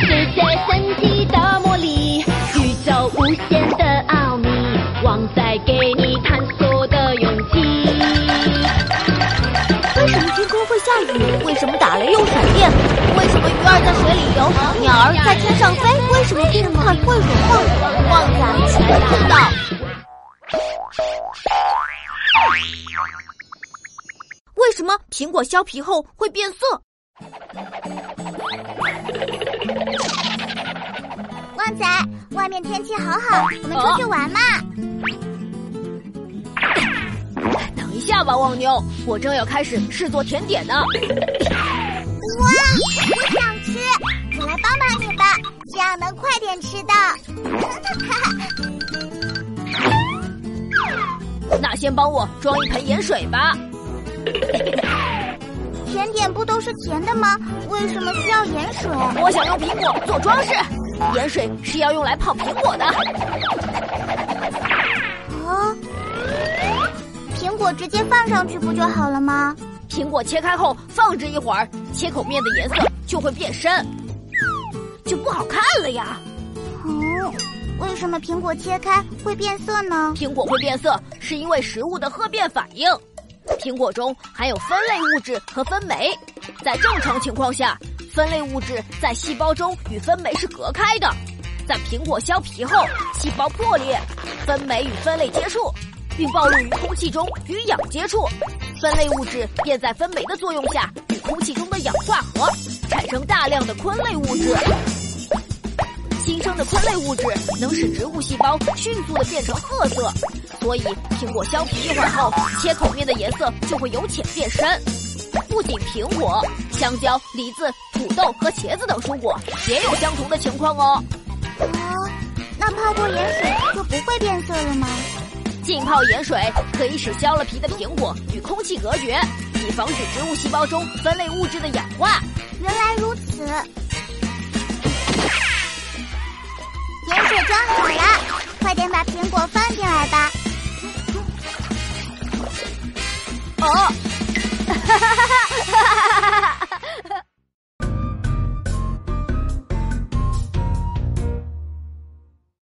世界神奇的魔力，宇宙无限的奥秘，旺仔给你探索的勇气。为什么天空会下雨？为什么打雷又闪电？为什么鱼儿在水里游，鸟儿在天上飞？为什么电饭会融化？旺仔全知道。为什么苹果削皮后会变色？旺仔，外面天气好好，我们出去玩嘛。等一下吧，旺妞，我正要开始制作甜点呢。哇，我想吃，我来帮帮你吧，这样能快点吃到。那先帮我装一盆盐水吧。甜点不都是甜的吗？为什么需要盐水？我想用苹果做装饰，盐水是要用来泡苹果的。哦，苹果直接放上去不就好了吗？苹果切开后放置一会儿，切口面的颜色就会变深，就不好看了呀。嗯，为什么苹果切开会变色呢？苹果会变色是因为食物的褐变反应。苹果中含有酚类物质和酚酶，在正常情况下，酚类物质在细胞中与酚酶是隔开的。在苹果削皮后，细胞破裂，酚酶与酚类接触，并暴露于空气中与氧接触，酚类物质便在酚酶的作用下与空气中的氧化合，产生大量的醌类物质。新生的醌类物质能使植物细胞迅速的变成褐色。所以，苹果削皮一会儿后，切口面的颜色就会由浅变深。不仅苹果、香蕉、梨子、土豆和茄子等蔬果也有相同的情况哦。哦，那泡过盐水就不会变色了吗？浸泡盐水可以使削了皮的苹果与空气隔绝，以防止植物细胞中分类物质的氧化。原来如此。哦，哈哈哈哈！